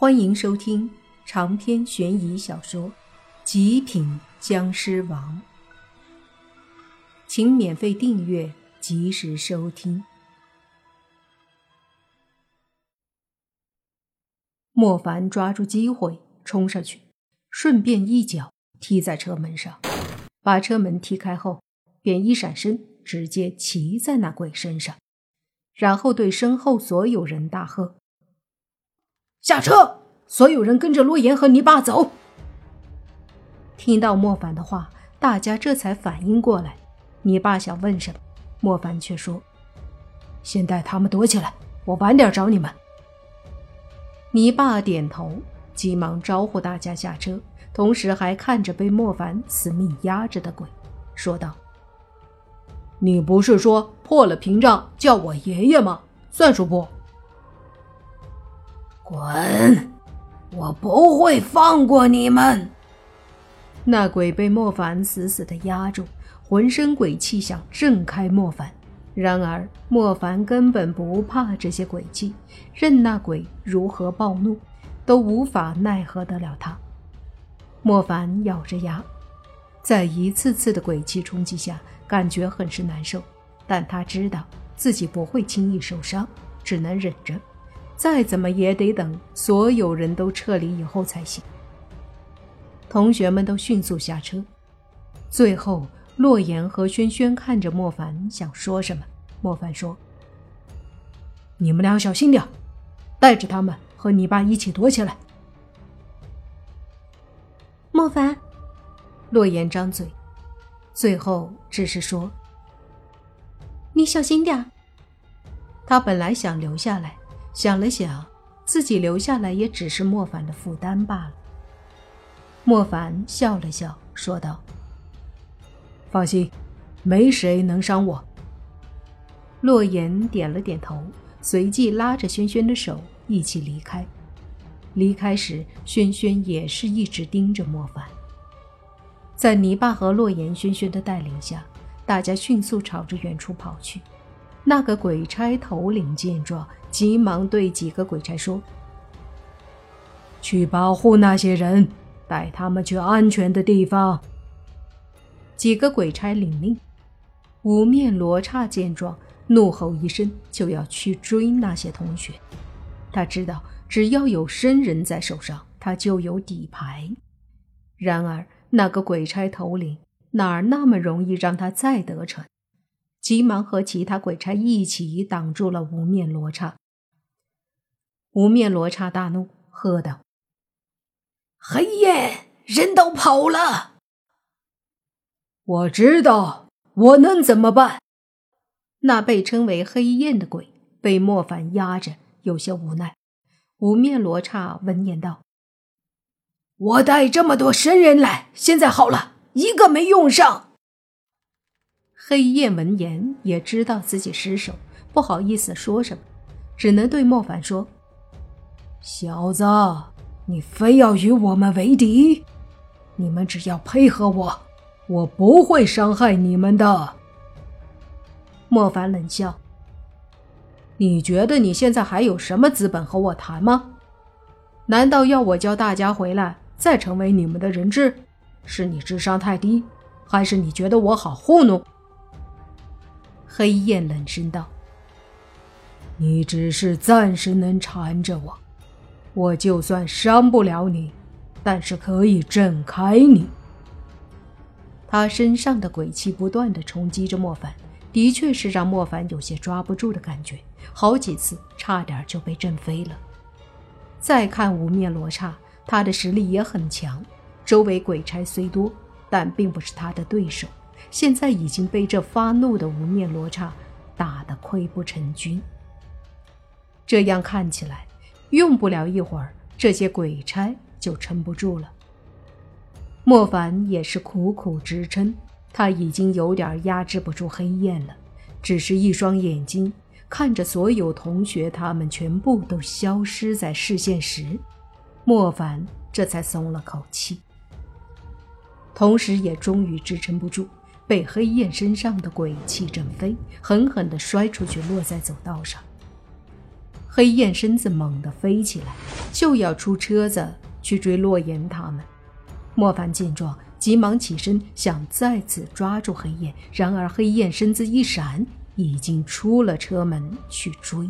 欢迎收听长篇悬疑小说《极品僵尸王》，请免费订阅，及时收听。莫凡抓住机会冲上去，顺便一脚踢在车门上，把车门踢开后，便一闪身，直接骑在那鬼身上，然后对身后所有人大喝。下车！所有人跟着洛言和泥巴走。听到莫凡的话，大家这才反应过来。泥巴想问什么，莫凡却说：“先带他们躲起来，我晚点找你们。”泥巴点头，急忙招呼大家下车，同时还看着被莫凡死命压着的鬼，说道：“你不是说破了屏障叫我爷爷吗？算数不？”滚！我不会放过你们！那鬼被莫凡死死的压住，浑身鬼气想震开莫凡。然而莫凡根本不怕这些鬼气，任那鬼如何暴怒，都无法奈何得了他。莫凡咬着牙，在一次次的鬼气冲击下，感觉很是难受，但他知道自己不会轻易受伤，只能忍着。再怎么也得等所有人都撤离以后才行。同学们都迅速下车。最后，洛言和轩轩看着莫凡，想说什么。莫凡说：“你们俩小心点，带着他们和你爸一起躲起来。”莫凡，洛言张嘴，最后只是说：“你小心点。”他本来想留下来。想了想，自己留下来也只是莫凡的负担罢了。莫凡笑了笑，说道：“放心，没谁能伤我。”洛言点了点头，随即拉着轩轩的手一起离开。离开时，轩轩也是一直盯着莫凡。在泥巴和洛言、轩轩的带领下，大家迅速朝着远处跑去。那个鬼差头领见状，急忙对几个鬼差说：“去保护那些人，带他们去安全的地方。”几个鬼差领命。五面罗刹见状，怒吼一声，就要去追那些同学。他知道，只要有生人在手上，他就有底牌。然而，那个鬼差头领哪儿那么容易让他再得逞？急忙和其他鬼差一起挡住了无面罗刹。无面罗刹大怒，喝道：“黑焰，人都跑了！我知道，我能怎么办？”那被称为黑焰的鬼被莫凡压着，有些无奈。无面罗刹闻言道：“我带这么多神人来，现在好了，一个没用上。”黑夜闻言也知道自己失手，不好意思说什么，只能对莫凡说：“小子，你非要与我们为敌？你们只要配合我，我不会伤害你们的。”莫凡冷笑：“你觉得你现在还有什么资本和我谈吗？难道要我叫大家回来再成为你们的人质？是你智商太低，还是你觉得我好糊弄？”黑焰冷声道：“你只是暂时能缠着我，我就算伤不了你，但是可以震开你。”他身上的鬼气不断的冲击着莫凡，的确是让莫凡有些抓不住的感觉，好几次差点就被震飞了。再看无面罗刹，他的实力也很强，周围鬼差虽多，但并不是他的对手。现在已经被这发怒的无面罗刹打得溃不成军。这样看起来，用不了一会儿，这些鬼差就撑不住了。莫凡也是苦苦支撑，他已经有点压制不住黑焰了，只是一双眼睛看着所有同学他们全部都消失在视线时，莫凡这才松了口气，同时也终于支撑不住。被黑焰身上的鬼气震飞，狠狠地摔出去，落在走道上。黑焰身子猛地飞起来，就要出车子去追洛言他们。莫凡见状，急忙起身想再次抓住黑燕，然而黑燕身子一闪，已经出了车门去追。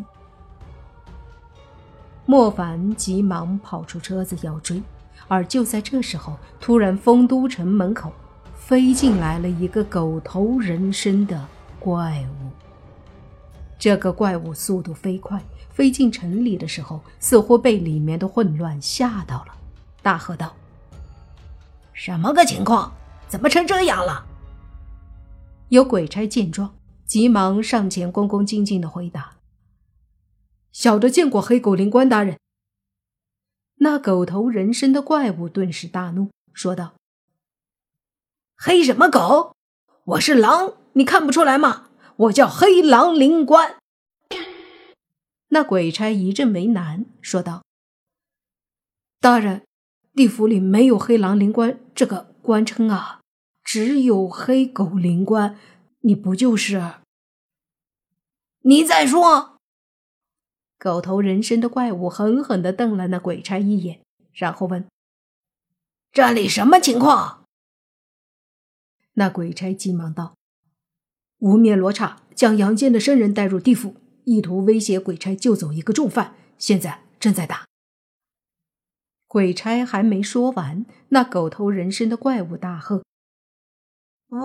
莫凡急忙跑出车子要追，而就在这时候，突然丰都城门口飞进来了一个狗头人身的怪物。这个怪物速度飞快，飞进城里的时候，似乎被里面的混乱吓到了，大喝道：“什么个情况？怎么成这样了？”有鬼差见状，急忙上前，恭恭敬敬的回答。小的见过黑狗灵官大人。那狗头人身的怪物顿时大怒，说道：“黑什么狗？我是狼，你看不出来吗？我叫黑狼灵官。”那鬼差一阵为难，说道：“大人，地府里没有黑狼灵官这个官称啊，只有黑狗灵官。你不就是？你再说。”狗头人身的怪物狠狠地瞪了那鬼差一眼，然后问：“这里什么情况？”那鬼差急忙道：“无面罗刹将阳间的生人带入地府，意图威胁鬼差救走一个重犯，现在正在打。”鬼差还没说完，那狗头人身的怪物大喝：“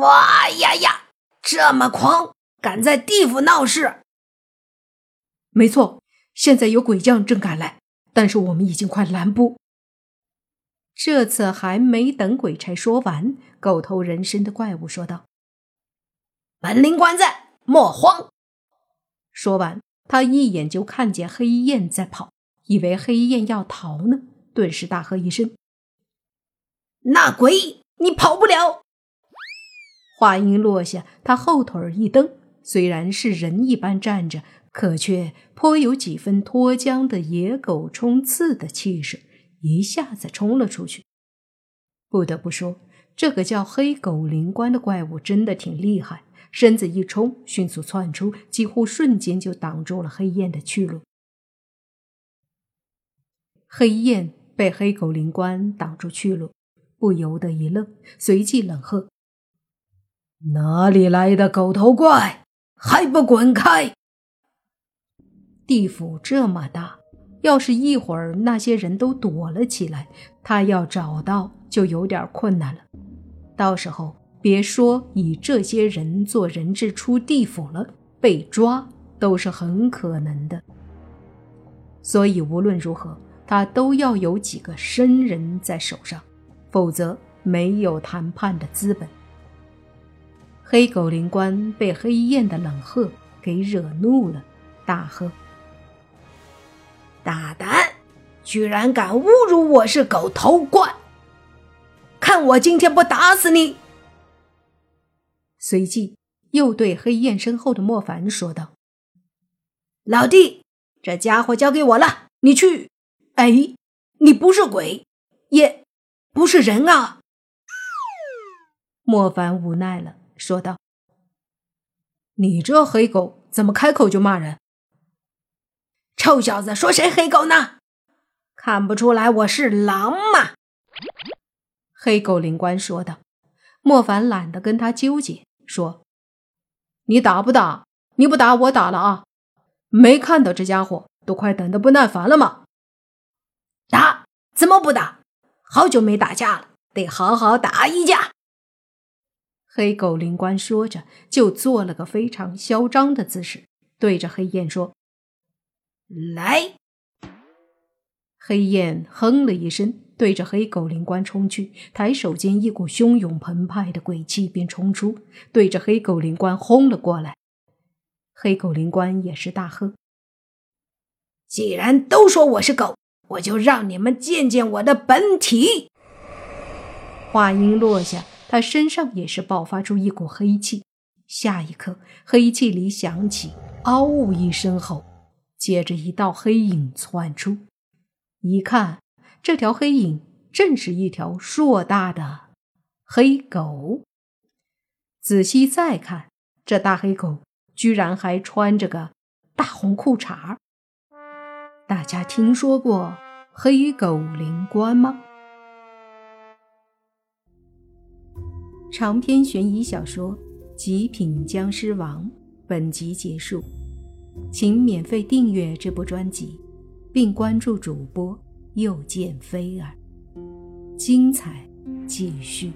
哇呀呀！这么狂，敢在地府闹事！”没错。现在有鬼将正赶来，但是我们已经快拦不。这次还没等鬼差说完，狗头人身的怪物说道：“本灵官在，莫慌。”说完，他一眼就看见黑燕在跑，以为黑燕要逃呢，顿时大喝一声：“那鬼，你跑不了！”话音落下，他后腿一蹬，虽然是人一般站着。可却颇有几分脱缰的野狗冲刺的气势，一下子冲了出去。不得不说，这个叫黑狗灵官的怪物真的挺厉害，身子一冲，迅速窜出，几乎瞬间就挡住了黑燕的去路。黑燕被黑狗灵官挡住去路，不由得一愣，随即冷喝：“哪里来的狗头怪，还不滚开！”地府这么大，要是一会儿那些人都躲了起来，他要找到就有点困难了。到时候别说以这些人做人质出地府了，被抓都是很可能的。所以无论如何，他都要有几个生人在手上，否则没有谈判的资本。黑狗灵官被黑燕的冷喝给惹怒了，大喝。大胆！居然敢侮辱我是狗头怪！看我今天不打死你！随即又对黑燕身后的莫凡说道：“老弟，这家伙交给我了，你去。哎，你不是鬼，也不是人啊！”莫凡无奈了，说道：“你这黑狗怎么开口就骂人？”臭小子，说谁黑狗呢？看不出来我是狼吗？黑狗灵官说道。莫凡懒得跟他纠结，说：“你打不打？你不打，我打了啊！没看到这家伙都快等得不耐烦了吗？打？怎么不打？好久没打架了，得好好打一架。”黑狗灵官说着，就做了个非常嚣张的姿势，对着黑燕说。来！黑燕哼了一声，对着黑狗灵官冲去，抬手间一股汹涌澎湃的鬼气便冲出，对着黑狗灵官轰了过来。黑狗灵官也是大喝：“既然都说我是狗，我就让你们见见我的本体！”话音落下，他身上也是爆发出一股黑气，下一刻，黑气里响起“嗷呜”一声后。接着，一道黑影窜出，一看，这条黑影正是一条硕大的黑狗。仔细再看，这大黑狗居然还穿着个大红裤衩大家听说过黑狗灵官吗？长篇悬疑小说《极品僵尸王》本集结束，请免费订阅这部专辑，并关注主播又见菲儿，精彩继续。